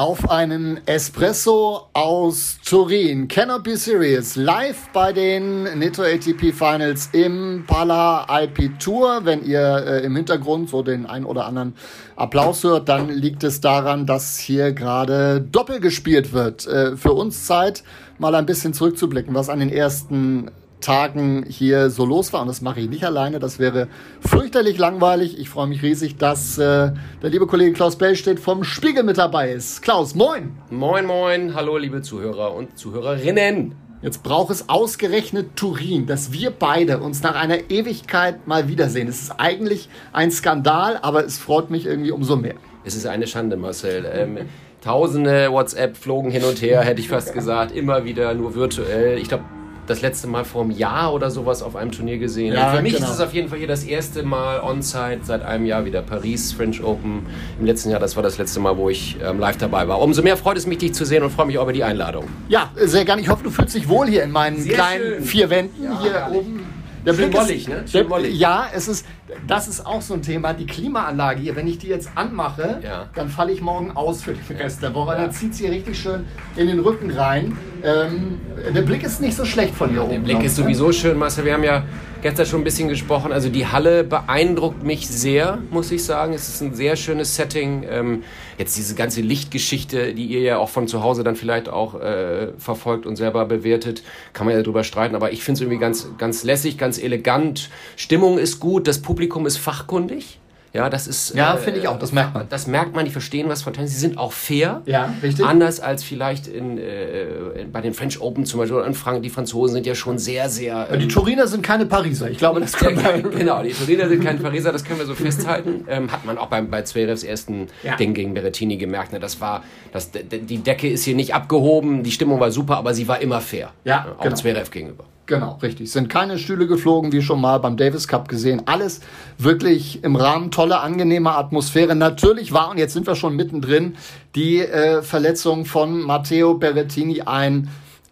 Auf einen Espresso aus Turin. Cannot be serious. Live bei den Nitro ATP Finals im Pala IP Tour. Wenn ihr äh, im Hintergrund so den ein oder anderen Applaus hört, dann liegt es daran, dass hier gerade Doppel gespielt wird. Äh, für uns Zeit, mal ein bisschen zurückzublicken, was an den ersten Tagen hier so los war. Und das mache ich nicht alleine. Das wäre fürchterlich langweilig. Ich freue mich riesig, dass äh, der liebe Kollege Klaus Bellstedt vom Spiegel mit dabei ist. Klaus, moin! Moin, moin. Hallo, liebe Zuhörer und Zuhörerinnen. Jetzt braucht es ausgerechnet Turin, dass wir beide uns nach einer Ewigkeit mal wiedersehen. Es ist eigentlich ein Skandal, aber es freut mich irgendwie umso mehr. Es ist eine Schande, Marcel. Ähm, Tausende WhatsApp flogen hin und her, hätte ich fast gesagt. Immer wieder nur virtuell. Ich glaube, das letzte Mal vor einem Jahr oder sowas auf einem Turnier gesehen. Ja, Für mich genau. ist es auf jeden Fall hier das erste Mal on-site seit einem Jahr wieder. Paris French Open im letzten Jahr, das war das letzte Mal, wo ich ähm, live dabei war. Umso mehr freut es mich, dich zu sehen und freue mich auch über die Einladung. Ja, sehr gerne. Ich hoffe, du fühlst dich wohl hier in meinen Sehr kleinen schön. vier Wänden Ja, hier herrlich. oben. Der Schön Blick mollig, ist, ne? Schön mollig. Ja, es ist, das ist auch so ein Thema. Die Klimaanlage hier, wenn ich die jetzt anmache, Ja. dann falle ich morgen aus für den Rest der Woche. Dann zieht sie richtig schön in den Rücken rein. Ähm, der Blick ist nicht so schlecht von hier oben. Der Blick glaub ist ne? sowieso schön, Marcel. Wir haben ja gestern schon ein bisschen gesprochen. Also die Halle beeindruckt mich sehr, muss ich sagen. Es ist ein sehr schönes Setting. Ähm, jetzt diese ganze Lichtgeschichte, die ihr ja auch von zu Hause dann vielleicht auch äh, verfolgt und selber bewertet, kann man ja drüber streiten. Aber ich finde es irgendwie ganz, ganz lässig, ganz elegant. Stimmung ist gut, das Publikum ist fachkundig. Ja, das ist. Ja, finde ich auch, das merkt man. Das merkt man, die verstehen was von Tennis. Sie sind auch fair. Ja, richtig. Anders als vielleicht in, äh, bei den French Open zum Beispiel in Frank Die Franzosen sind ja schon sehr, sehr. Die Turiner sind keine Pariser. Ich glaube, das Ja, können wir. genau, die Turiner sind kein Pariser, das können wir so festhalten. Ähm, hat man auch beim, bei Zverevs ersten Ja. Ding gegen Berrettini gemerkt. Ne? Das war, das, die Decke ist hier nicht abgehoben, die Stimmung war super, aber sie war immer fair. Ja, auch genau. Zverev gegenüber. Genau, richtig. Sind keine Stühle geflogen, wie schon mal beim Davis Cup gesehen. Alles wirklich im Rahmen, tolle, angenehme Atmosphäre. Natürlich war, und jetzt sind wir schon mittendrin, die äh, Verletzung von Matteo Berrettini ein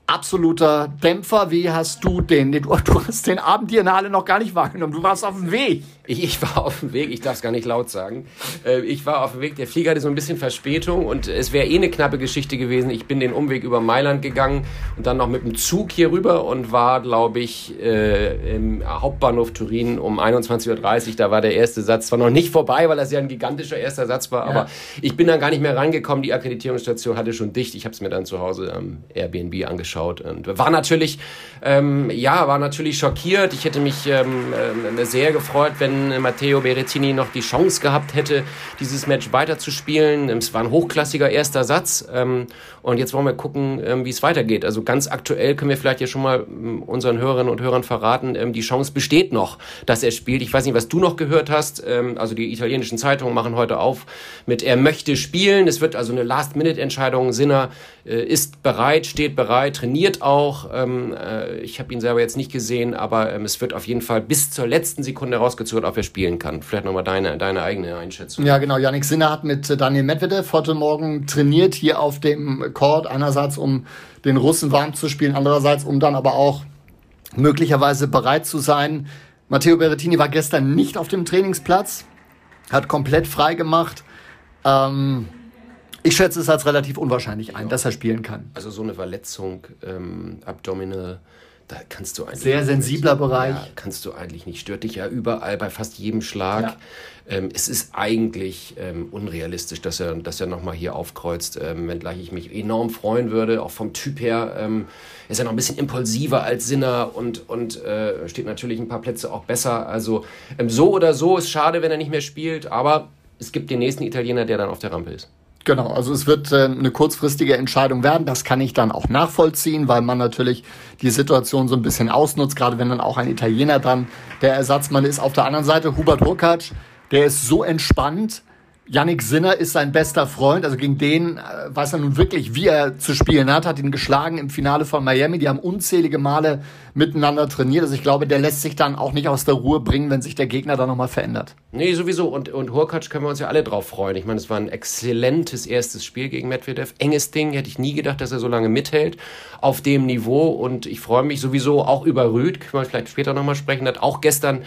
absoluter Dämpfer. Wie hast du den? Du, du hast den Abend hier in der Halle noch gar nicht wahrgenommen. Du warst auf dem Weg. Ich, ich war auf dem Weg, ich darf es gar nicht laut sagen. Äh, ich war auf dem Weg, der Flieger hatte so ein bisschen Verspätung und es wäre eh eine knappe Geschichte gewesen. Ich bin den Umweg über Mailand gegangen und dann noch mit dem Zug hier rüber und war, glaube ich, äh, im Hauptbahnhof Turin um 21.30 Uhr. Da war der erste Satz zwar noch nicht vorbei, weil das ja ein gigantischer erster Satz war, aber ich bin dann gar nicht mehr rangekommen. Die Akkreditierungsstation hatte schon dicht. Ich habe es mir dann zu Hause am Airbnb angeschaut und war natürlich, ähm, ja, war natürlich schockiert. Ich hätte mich ähm, ähm, sehr gefreut, wenn Matteo Berrettini noch die Chance gehabt hätte, dieses Match weiterzuspielen. Es war ein hochklassiger erster Satz ähm, und jetzt wollen wir gucken, ähm, wie es weitergeht. Also ganz aktuell können wir vielleicht ja schon mal ähm, unseren Hörerinnen und Hörern verraten, ähm, die Chance besteht noch, dass er spielt. Ich weiß nicht, was du noch gehört hast. Ähm, also die italienischen Zeitungen machen heute auf mit er möchte spielen. Es wird also eine Last-Minute-Entscheidung. Sinner äh, ist bereit, steht bereit, trainiert auch. Ähm, äh, ich habe ihn selber jetzt nicht gesehen, aber ähm, es wird auf jeden Fall bis zur letzten Sekunde rausgezögert, ob er spielen kann. Vielleicht nochmal deine, deine eigene Einschätzung. Ja, genau. Yannick Sinner hat mit äh, Daniel Medvedev heute Morgen trainiert hier auf dem Court. Einerseits, um den Russen warm zu spielen, andererseits, um dann aber auch möglicherweise bereit zu sein. Matteo Berrettini war gestern nicht auf dem Trainingsplatz, hat komplett frei gemacht. Ähm, ich schätze es als relativ unwahrscheinlich ein, dass er spielen kann. Also so eine Verletzung, ähm, Abdominal, da kannst du eigentlich... Sehr sensibler Bereich. Ja, kannst du eigentlich nicht. Stört dich ja überall bei fast jedem Schlag. Ja. Ähm, es ist eigentlich ähm, unrealistisch, dass er, dass er nochmal hier aufkreuzt, ähm, wenngleich ich mich enorm freuen würde. Auch vom Typ her ähm, ist er noch ein bisschen impulsiver als Sinner und, und äh, steht natürlich ein paar Plätze auch besser. Also ähm, so oder so ist schade, wenn er nicht mehr spielt, aber es gibt den nächsten Italiener, der dann auf der Rampe ist. Genau, also es wird äh, eine kurzfristige Entscheidung werden. Das kann ich dann auch nachvollziehen, weil man natürlich die Situation so ein bisschen ausnutzt, gerade wenn dann auch ein Italiener dann der Ersatzmann ist. Auf der anderen Seite Hubert Hurkacz, der ist so entspannt, Yannick Sinner ist sein bester Freund, also gegen den äh, weiß er nun wirklich, wie er zu spielen hat, hat ihn geschlagen im Finale von Miami. Die haben unzählige Male miteinander trainiert. Also ich glaube, der lässt sich dann auch nicht aus der Ruhe bringen, wenn sich der Gegner da nochmal verändert. Nee, sowieso. Und, und Hurkacz können wir uns ja alle drauf freuen. Ich meine, es war ein exzellentes erstes Spiel gegen Medvedev. Enges Ding, hätte ich nie gedacht, dass er so lange mithält auf dem Niveau. Und ich freue mich sowieso auch über Rüd, können wir vielleicht später nochmal sprechen, hat auch gestern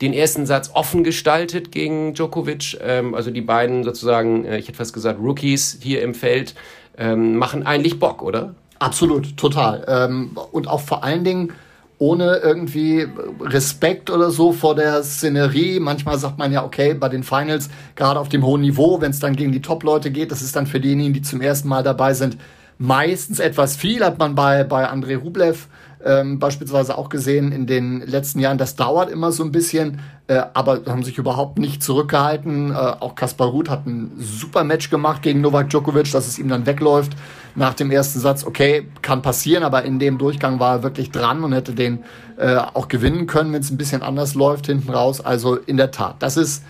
den ersten Satz offen gestaltet gegen Djokovic. Ähm, also die beiden sozusagen, äh, ich hätte fast gesagt, Rookies hier im Feld ähm, machen eigentlich Bock, oder? Absolut, total. Ähm, und auch vor allen Dingen ohne irgendwie Respekt oder so vor der Szenerie. Manchmal sagt man ja, okay, bei den Finals, gerade auf dem hohen Niveau, wenn es dann gegen die Top-Leute geht, das ist dann für diejenigen, die zum ersten Mal dabei sind, meistens etwas viel. Hat man bei, bei Andrei Rublev ähm, beispielsweise auch gesehen in den letzten Jahren. Das dauert immer so ein bisschen, äh, aber haben sich überhaupt nicht zurückgehalten. Äh, auch Kaspar Ruth hat ein super Match gemacht gegen Novak Djokovic, dass es ihm dann wegläuft nach dem ersten Satz. Okay, kann passieren, aber in dem Durchgang war er wirklich dran und hätte den äh, auch gewinnen können, wenn es ein bisschen anders läuft hinten raus. Also in der Tat, das ist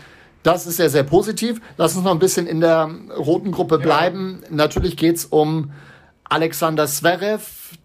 das ist sehr, sehr positiv. Lass uns noch ein bisschen in der roten Gruppe bleiben. Ja. Natürlich geht's um Alexander Zverev,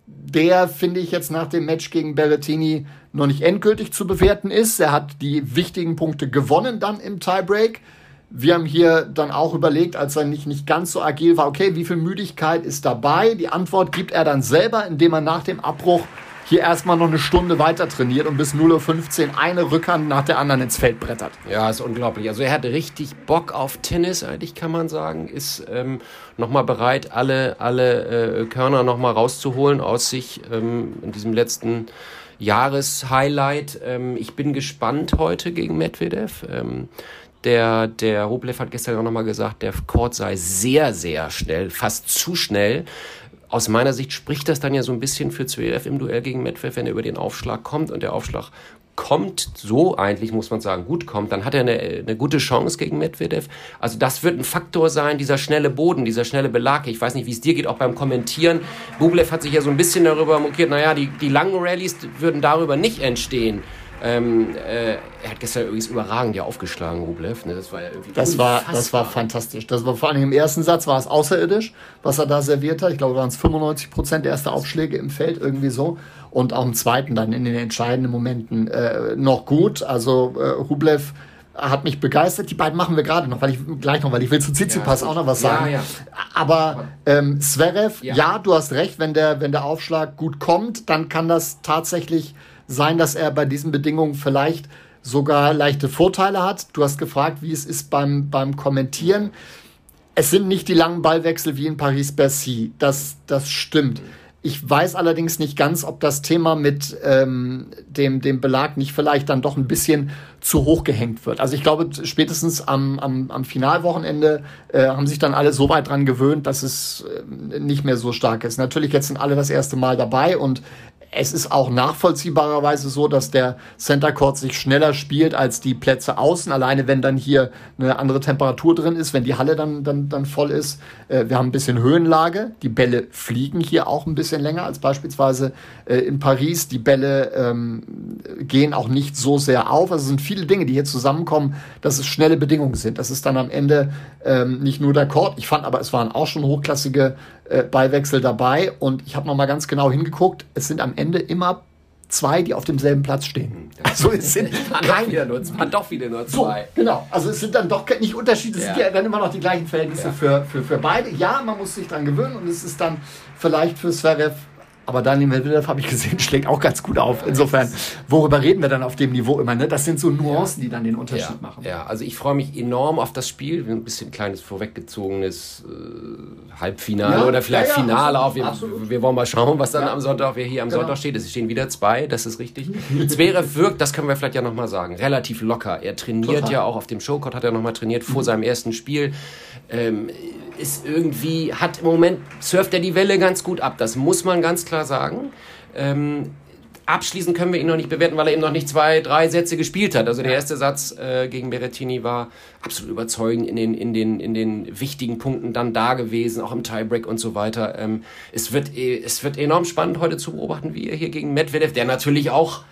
der, finde ich, jetzt nach dem Match gegen Berrettini noch nicht endgültig zu bewerten ist. Er hat die wichtigen Punkte gewonnen dann im Tiebreak. Wir haben hier dann auch überlegt, als er nicht, nicht ganz so agil war, okay, wie viel Müdigkeit ist dabei? Die Antwort gibt er dann selber, indem er nach dem Abbruch hier erstmal noch eine Stunde weiter trainiert und bis 0.15 Uhr eine Rückhand nach der anderen ins Feld brettert. Ja, ist unglaublich. Also er hat richtig Bock auf Tennis, eigentlich kann man sagen. Ist ähm, nochmal bereit, alle, alle äh, Körner nochmal rauszuholen aus sich ähm, in diesem letzten Jahreshighlight. Ähm, ich bin gespannt heute gegen Medvedev. Ähm, der, der Rublev hat gestern auch nochmal gesagt, der Court sei sehr, sehr schnell, fast zu schnell aus meiner Sicht spricht das dann ja so ein bisschen für Zverev im Duell gegen Medvedev, wenn er über den Aufschlag kommt und der Aufschlag kommt so eigentlich, muss man sagen, gut kommt, dann hat er eine, eine gute Chance gegen Medvedev. Also das wird ein Faktor sein, dieser schnelle Boden, dieser schnelle Belag. Ich weiß nicht, wie es dir geht, auch beim Kommentieren. Bublev hat sich ja so ein bisschen darüber mokiert, naja, die, die langen Rallyes würden darüber nicht entstehen. Ähm, äh, er hat gestern übrigens überragend ja aufgeschlagen, Rublev. Ne? Das war ja irgendwie das war, das war fantastisch. Das war vor allem im ersten Satz war es außerirdisch, was er da serviert hat. Ich glaube, waren es 95 Prozent erster Aufschläge im Feld, irgendwie so. Und auch im zweiten dann in den entscheidenden Momenten äh, noch gut. Also äh, Rublev hat mich begeistert. Die beiden machen wir gerade noch, weil ich gleich noch, weil ich will zu Tsitsipas ja, auch noch was sagen. Ja, ja. Aber ähm, Zverev, ja. ja, du hast recht, wenn der, wenn der Aufschlag gut kommt, dann kann das tatsächlich sein, dass er bei diesen Bedingungen vielleicht sogar leichte Vorteile hat. Du hast gefragt, wie es ist beim, beim Kommentieren. Es sind nicht die langen Ballwechsel wie in Paris-Bercy. Das, das stimmt. Ich weiß allerdings nicht ganz, ob das Thema mit ähm, dem, dem Belag nicht vielleicht dann doch ein bisschen zu hoch gehängt wird. Also ich glaube, spätestens am, am, am Finalwochenende äh, haben sich dann alle so weit dran gewöhnt, dass es äh, nicht mehr so stark ist. Natürlich, jetzt sind alle das erste Mal dabei und es ist auch nachvollziehbarerweise so, dass der Center Court sich schneller spielt als die Plätze außen. Alleine wenn dann hier eine andere Temperatur drin ist, wenn die Halle dann, dann, dann voll ist. Äh, wir haben ein bisschen Höhenlage. Die Bälle fliegen hier auch ein bisschen länger als beispielsweise äh, in Paris. Die Bälle ähm, gehen auch nicht so sehr auf. Also es sind viele Dinge, die hier zusammenkommen, dass es schnelle Bedingungen sind. Das ist dann am Ende ähm, nicht nur der Court. Ich fand aber, es waren auch schon hochklassige äh, Ballwechsel dabei und ich habe nochmal ganz genau hingeguckt. Es sind am Ende immer zwei, die auf demselben Platz stehen. Hm, also es sind kein, wieder nur, waren doch wieder nur zwei. So, genau, also es sind dann doch nicht Unterschiede, es ja. sind ja dann immer noch die gleichen Verhältnisse ja. für, für, für beide. Ja, man muss sich dran gewöhnen und es ist dann vielleicht für Zverev aber Daniel Medvedev, habe ich gesehen, schlägt auch ganz gut auf. Insofern, worüber reden wir dann auf dem Niveau immer? Ne? Das sind so Nuancen, die dann den Unterschied ja, machen. Ja, also ich freue mich enorm auf das Spiel. Ein bisschen kleines vorweggezogenes äh, Halbfinale ja, oder vielleicht ja, Finale auf. Wir, wir, wollen mal schauen, was dann am Sonntag, wer hier am genau. Sonntag steht. Es stehen wieder zwei, das ist richtig. Zverev wirkt, das können wir vielleicht ja nochmal sagen, relativ locker. Er trainiert Total. ja auch auf dem Showcode, hat er nochmal trainiert vor mhm. seinem ersten Spiel. Ähm, ist irgendwie, hat im Moment, surft er die Welle ganz gut ab. Das muss man ganz klar sagen. Ähm, abschließend können wir ihn noch nicht bewerten, weil er eben noch nicht zwei, drei Sätze gespielt hat. Also der erste Satz äh, gegen Berrettini war absolut überzeugend in den, in, den, in den wichtigen Punkten dann da gewesen, auch im Tiebreak und so weiter. Ähm, es, wird, es wird enorm spannend heute zu beobachten, wie er hier gegen Medvedev, der natürlich auch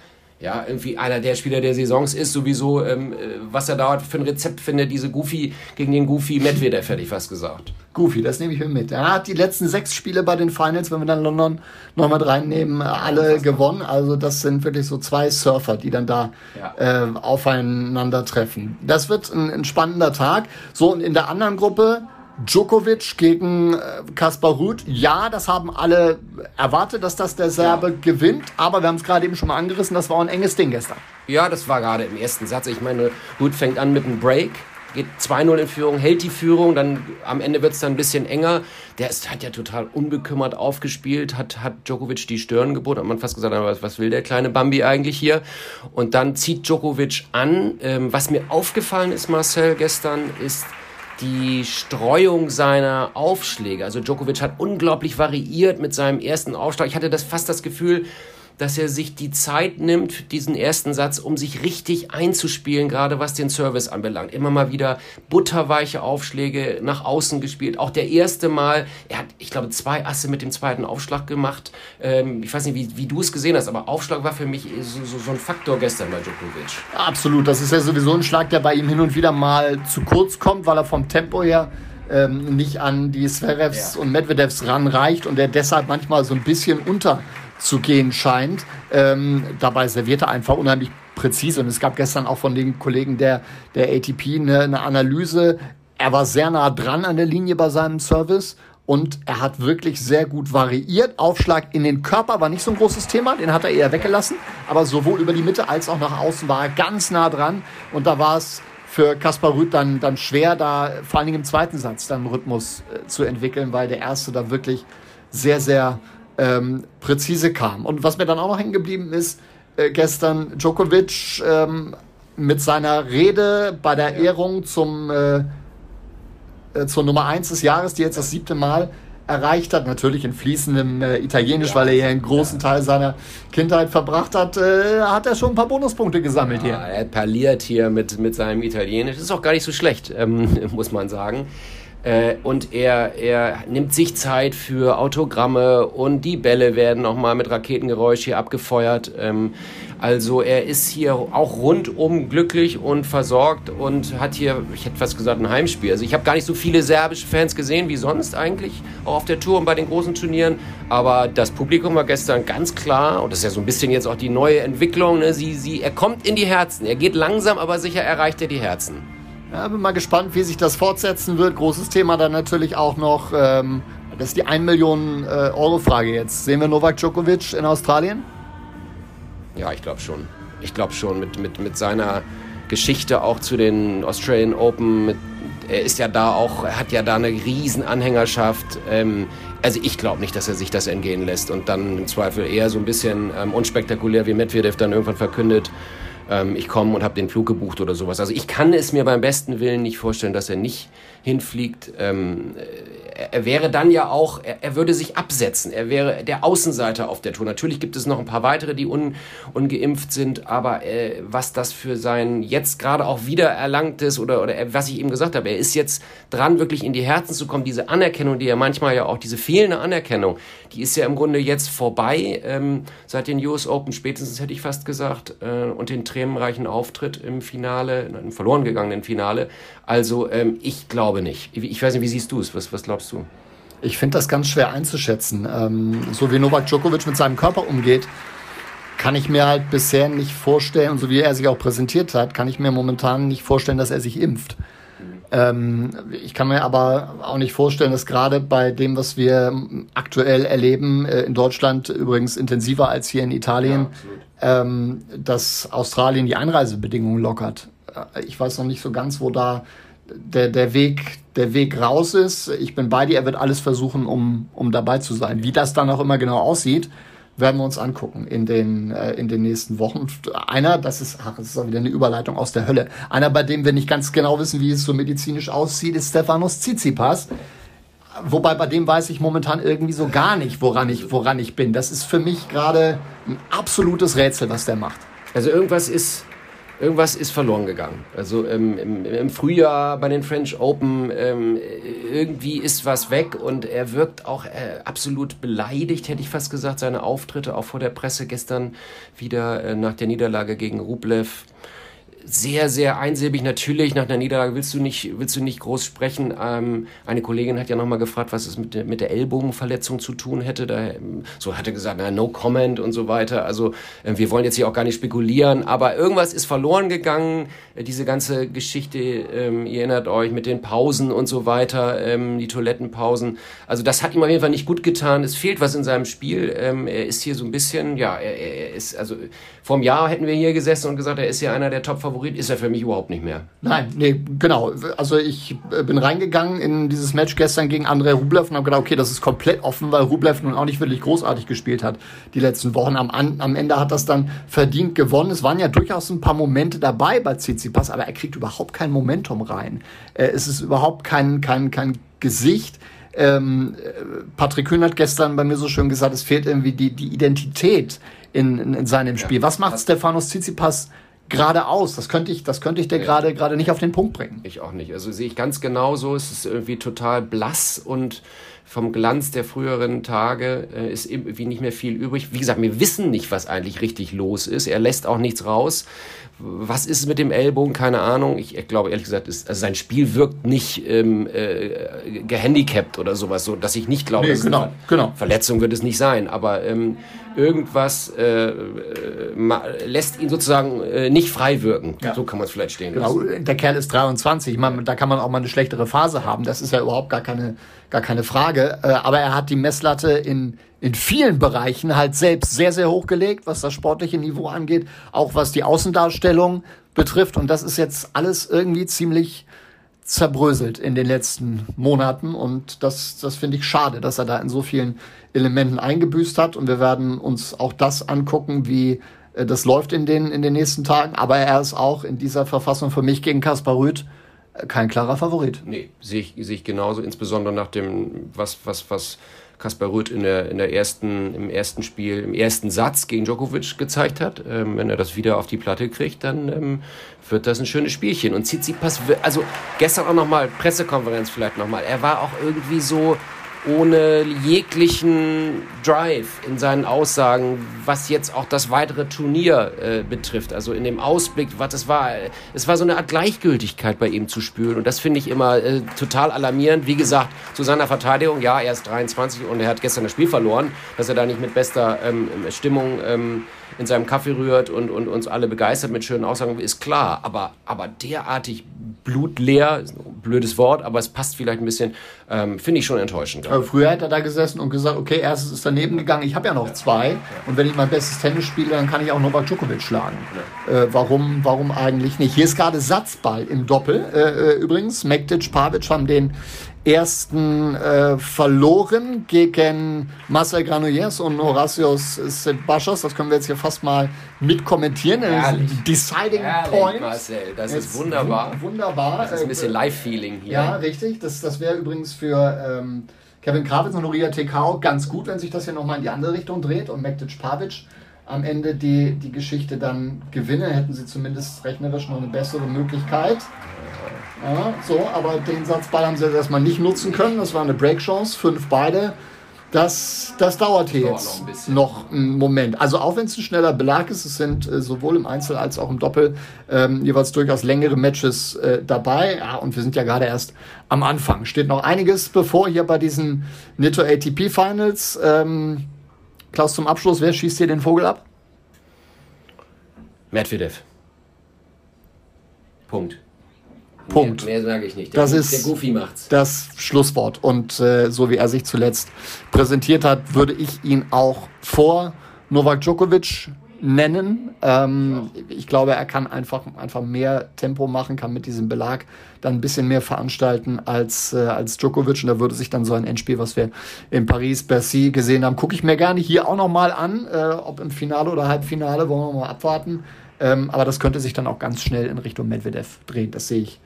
ja, irgendwie einer der Spieler der Saisons ist, sowieso, ähm, äh, was er da für ein Rezept findet, diese Goofy gegen den Goofy Medvedev, hätte ich fast gesagt. Goofy, das nehme ich mir mit. Er hat die letzten sechs Spiele bei den Finals, wenn wir dann London nochmal reinnehmen, alle gewonnen. Also das sind wirklich so zwei Surfer, die dann da ja. äh, aufeinandertreffen. Das wird ein, ein spannender Tag. So, und in der anderen Gruppe Djokovic gegen äh, Kaspar Ruth. Ja, das haben alle erwartet, dass das der Serbe ja. gewinnt. Aber wir haben es gerade eben schon mal angerissen, das war ein enges Ding gestern. Ja, das war gerade im ersten Satz. Ich meine, Ruth fängt an mit einem Break, geht 2-0 in Führung, hält die Führung, dann am Ende wird es dann ein bisschen enger. Der ist, hat ja total unbekümmert aufgespielt, hat, hat Djokovic die Stirn geboten, hat man fast gesagt, was, was will der kleine Bambi eigentlich hier? Und dann zieht Djokovic an. Ähm, was mir aufgefallen ist, Marcel, gestern, ist, die Streuung seiner Aufschläge. Also Djokovic hat unglaublich variiert mit seinem ersten Aufschlag. Ich hatte das fast das Gefühl, dass er sich die Zeit nimmt für diesen ersten Satz, um sich richtig einzuspielen, gerade was den Service anbelangt. Immer mal wieder butterweiche Aufschläge nach außen gespielt. Auch der erste Mal, er hat, ich glaube, zwei Asse mit dem zweiten Aufschlag gemacht. Ähm, ich weiß nicht, wie, wie du es gesehen hast, aber Aufschlag war für mich so, so, so ein Faktor gestern bei Djokovic. Absolut, das ist ja sowieso ein Schlag, der bei ihm hin und wieder mal zu kurz kommt, weil er vom Tempo her ähm, nicht an die Zverevs ja. und Medvedevs ranreicht und der deshalb manchmal so ein bisschen unter zu gehen scheint. Ähm, dabei serviert er einfach unheimlich präzise. Und es gab gestern auch von den Kollegen der, der ATP eine, eine Analyse. Er war sehr nah dran an der Linie bei seinem Service und er hat wirklich sehr gut variiert. Aufschlag in den Körper war nicht so ein großes Thema, den hat er eher weggelassen. Aber sowohl über die Mitte als auch nach außen war er ganz nah dran. Und da war es für Kaspar Rüth dann, dann schwer, da vor allen Dingen im zweiten Satz dann Rhythmus äh, zu entwickeln, weil der erste da wirklich sehr, sehr ähm, präzise kam. Und was mir dann auch noch hängen geblieben ist, äh, gestern Djokovic ähm, mit seiner Rede bei der Ehrung zum, äh, äh, zur Nummer 1 des Jahres, die jetzt das siebte Mal erreicht hat, natürlich in fließendem äh, Italienisch, ja. weil er ja einen großen Teil seiner Kindheit verbracht hat, äh, hat er schon ein paar Bonuspunkte gesammelt ja, hier. Er parliert hier mit, mit seinem Italienisch. Ist auch gar nicht so schlecht, ähm, muss man sagen. Äh, und er, er nimmt sich Zeit für Autogramme und die Bälle werden nochmal mit Raketengeräusch hier abgefeuert. Ähm, also er ist hier auch rundum glücklich und versorgt und hat hier, ich hätte fast gesagt, ein Heimspiel. Also ich habe gar nicht so viele serbische Fans gesehen wie sonst eigentlich, auch auf der Tour und bei den großen Turnieren. Aber das Publikum war gestern ganz klar, und das ist ja so ein bisschen jetzt auch die neue Entwicklung, ne? sie, sie, er kommt in die Herzen. Er geht langsam, aber sicher erreicht er die Herzen. Ja, bin mal gespannt, wie sich das fortsetzen wird. Großes Thema dann natürlich auch noch, ähm, das ist die 1 Million äh, Euro Frage jetzt. Sehen wir Novak Djokovic in Australien? Ja, ich glaube schon. Ich glaube schon mit, mit, mit seiner Geschichte auch zu den Australian Open. Mit, er ist ja da auch, er hat ja da eine riesen Anhängerschaft. Ähm, also ich glaube nicht, dass er sich das entgehen lässt und dann im Zweifel eher so ein bisschen ähm, unspektakulär wie Medvedev dann irgendwann verkündet, ähm, ich komme und habe den Flug gebucht oder sowas. Also ich kann es mir beim besten Willen nicht vorstellen, dass er nicht hinfliegt. Ähm, er wäre dann ja auch, er, er, würde sich absetzen. Er wäre der Außenseiter auf der Tour. Natürlich gibt es noch ein paar weitere, die un, ungeimpft sind, aber äh, was das für sein jetzt gerade auch wieder erlangtes oder, oder was ich eben gesagt habe, er ist jetzt dran, wirklich in die Herzen zu kommen. Diese Anerkennung, die ja manchmal ja auch, diese fehlende Anerkennung, die ist ja im Grunde jetzt vorbei ähm, seit den US Open, spätestens hätte ich fast gesagt, äh, und den tränenreichen Auftritt im Finale, im verloren gegangenen Finale. Also ähm, ich glaube nicht. Ich weiß nicht, wie siehst du es? Was, was glaubst du? Ich finde das ganz schwer einzuschätzen. Ähm, so wie Novak Djokovic mit seinem Körper umgeht, kann ich mir halt bisher nicht vorstellen, und so wie er sich auch präsentiert hat, kann ich mir momentan nicht vorstellen, dass er sich impft. Ähm, ich kann mir aber auch nicht vorstellen, dass gerade bei dem, was wir aktuell erleben, äh, in Deutschland übrigens intensiver als hier in Italien, ja, ähm, dass Australien die Einreisebedingungen lockert. Äh, ich weiß noch nicht so ganz, wo da der, der, Weg, der Weg raus ist. Ich bin bei dir, er wird alles versuchen, um, um dabei zu sein. Wie das dann auch immer genau aussieht, werden wir uns angucken in den, äh, in den nächsten Wochen. Einer, das ist, ach, das ist auch wieder eine Überleitung aus der Hölle. Einer, bei dem wir nicht ganz genau wissen, wie es so medizinisch aussieht, ist Stefanos Tsitsipas. Wobei bei dem weiß ich momentan irgendwie so gar nicht, woran ich, woran ich bin. Das ist für mich gerade ein absolutes Rätsel, was der macht. Also irgendwas ist irgendwas ist verloren gegangen. Also ähm, im, im, Frühjahr bei den French Open ähm, irgendwie ist was weg und er wirkt auch äh, absolut beleidigt, hätte ich fast gesagt. Seine Auftritte auch vor der Presse gestern wieder äh, nach der Niederlage gegen Rublev sehr, sehr einsilbig. Natürlich, nach einer Niederlage willst du nicht, willst du nicht groß sprechen. Ähm, eine Kollegin hat ja nochmal gefragt, was es mit der, mit der Ellbogenverletzung zu tun hätte. Da, so hat er gesagt, na, no comment und so weiter. Also, äh, wir wollen jetzt hier auch gar nicht spekulieren, aber irgendwas ist verloren gegangen. Äh, diese ganze Geschichte, ähm, ihr erinnert euch, mit den Pausen und so weiter, ähm, die Toilettenpausen. Also, das hat ihm auf jeden Fall nicht gut getan. Es fehlt was in seinem Spiel. Ähm, er ist hier so ein bisschen, ja, er, er ist, also, vor einem Jahr hätten wir hier gesessen und gesagt, er ist ja einer der Top-Favorit, ist er für mich überhaupt nicht mehr. Nein, nee, genau. Also ich äh, bin reingegangen in dieses Match gestern gegen Andrei Rublev und habe gedacht, okay, das ist komplett offen, weil Rublev nun auch nicht wirklich großartig gespielt hat die letzten Wochen. Am, am Ende hat das dann verdient gewonnen. Es waren ja durchaus ein paar Momente dabei bei Tsitsipas, aber er kriegt überhaupt kein Momentum rein. Äh, es ist überhaupt kein, kein, kein Gesicht. Ähm, äh, Patrick Kühn hat gestern bei mir so schön gesagt, es fehlt irgendwie die, die Identität in, in, in seinem Spiel. Was macht Stefanos Tsitsipas geradeaus? Das könnte ich, das könnte ich dir gerade gerade nicht auf den Punkt bringen. Ich auch nicht. Also sehe ich ganz genauso. Es ist irgendwie total blass und vom Glanz der früheren Tage äh, ist irgendwie nicht mehr viel übrig. Wie gesagt, wir wissen nicht, was eigentlich richtig los ist. Er lässt auch nichts raus. Was ist mit dem Ellbogen? Keine Ahnung. Ich, ich glaube, ehrlich gesagt, ist, also sein Spiel wirkt nicht ähm, äh, gehandicapt oder sowas, so dass ich nicht glaube, nee, genau, genau. Verletzung wird es nicht sein. Aber ähm, irgendwas äh, äh lässt ihn sozusagen äh, nicht frei wirken. Ja. So kann man es vielleicht stehen genau. Der Kerl ist 23. Man, da kann man auch mal eine schlechtere Phase haben. Das ist ja überhaupt gar keine, gar keine Frage. Äh, aber er hat die Messlatte in, in vielen Bereichen halt selbst sehr, sehr hochgelegt, was das sportliche Niveau angeht, auch was die Außendarstellung betrifft. Und das ist jetzt alles irgendwie ziemlich zerbröselt in den letzten Monaten. Und das, das finde ich schade, dass er da in so vielen Elementen eingebüßt hat. Und wir werden uns auch das angucken, wie äh, das läuft in den, in den nächsten Tagen. Aber er ist auch in dieser Verfassung für mich gegen Kaspar Rüth äh, kein klarer Favorit. Nee, sehe ich, sehe ich genauso, insbesondere nach dem, was, was, was Kaspar Rüth in der, in der ersten, im ersten Spiel, im ersten Satz gegen Djokovic gezeigt hat. Ähm, wenn er das wieder auf die Platte kriegt, dann ähm, wird das ein schönes Spielchen. Und Tsitsipas, also gestern auch nochmal, Pressekonferenz vielleicht nochmal, er war auch irgendwie so, ohne jeglichen Drive in seinen Aussagen, was jetzt auch das weitere Turnier äh, betrifft. Also in dem Ausblick, was es war, es war so eine Art Gleichgültigkeit bei ihm zu spüren und das finde ich immer äh, total alarmierend. Wie gesagt, zu seiner Verteidigung, ja, er ist 23 und er hat gestern das Spiel verloren, dass er da nicht mit bester ähm, Stimmung ähm, in seinem Kaffee rührt und, und uns alle begeistert mit schönen Aussagen, ist klar. Aber, aber derartig blutleer, blödes Wort, aber es passt vielleicht ein bisschen, ähm, finde ich schon enttäuschend. Aber früher hätte er da gesessen und gesagt, okay, erstes ist daneben gegangen, ich habe ja noch zwei und wenn ich mein bestes Tennis spiele, dann kann ich auch Novak Djokovic schlagen. Äh, warum, warum eigentlich nicht? Hier ist gerade Satzball im Doppel äh, äh übrigens. Mektic, Pavic haben den ersten äh, verloren gegen Marcel Granollers und Horatius Sebastos. Das können wir jetzt hier fast mal mitkommentieren. Deciding Herrlich, Point. Marcel, das jetzt ist wunderbar. Wunderbar. Das ist ein bisschen Live-Feeling hier. Ja, richtig. Das, das wäre übrigens für ähm, Kevin Krawitz und Noria Tekao ganz gut, wenn sich das hier nochmal in die andere Richtung dreht und Mektic Pavic am Ende die, die Geschichte dann gewinnen, hätten sie zumindest rechnerisch noch eine bessere Möglichkeit. Ja, so, aber den Satzball haben sie jetzt erstmal nicht nutzen können. Das war eine Breakchance, fünf beide. Das, das dauert hier jetzt noch, ein noch einen Moment. Also auch wenn es ein schneller Belag ist, es sind äh, sowohl im Einzel als auch im Doppel ähm, jeweils durchaus längere Matches äh, dabei. Ja, und wir sind ja gerade erst am Anfang. Steht noch einiges bevor hier bei diesen Nitto ATP Finals. Ähm, Klaus, zum Abschluss, wer schießt hier den Vogel ab? Medvedev. Punkt. Punkt. Mehr, mehr sage ich nicht. Der, das ist der Goofy macht's. das Schlusswort. Und äh, so wie er sich zuletzt präsentiert hat, würde ich ihn auch vor Novak Djokovic nennen. Ähm, ich glaube, er kann einfach, einfach mehr Tempo machen, kann mit diesem Belag dann ein bisschen mehr veranstalten als, äh, als Djokovic. Und da würde sich dann so ein Endspiel, was wir in Paris, Bercy gesehen haben, gucke ich mir gerne hier auch nochmal an, äh, ob im Finale oder Halbfinale, wollen wir mal abwarten. Ähm, aber das könnte sich dann auch ganz schnell in Richtung Medvedev drehen. Das sehe ich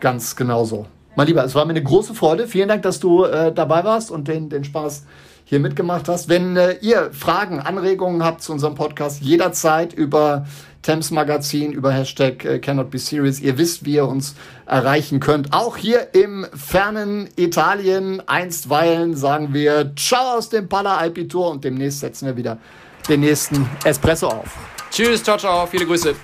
ganz genauso. Mein Lieber, es war mir eine große Freude. Vielen Dank, dass du äh, dabei warst und den, den Spaß hier mitgemacht hast. Wenn äh, ihr Fragen, Anregungen habt zu unserem Podcast, jederzeit über Thames Magazin, über Hashtag äh, Cannot Be Serious. Ihr wisst, wie ihr uns erreichen könnt. Auch hier im fernen Italien einstweilen sagen wir Ciao aus dem Pala Alpi Tour und demnächst setzen wir wieder den nächsten Espresso auf. Tschüss, ciao, ciao, viele Grüße.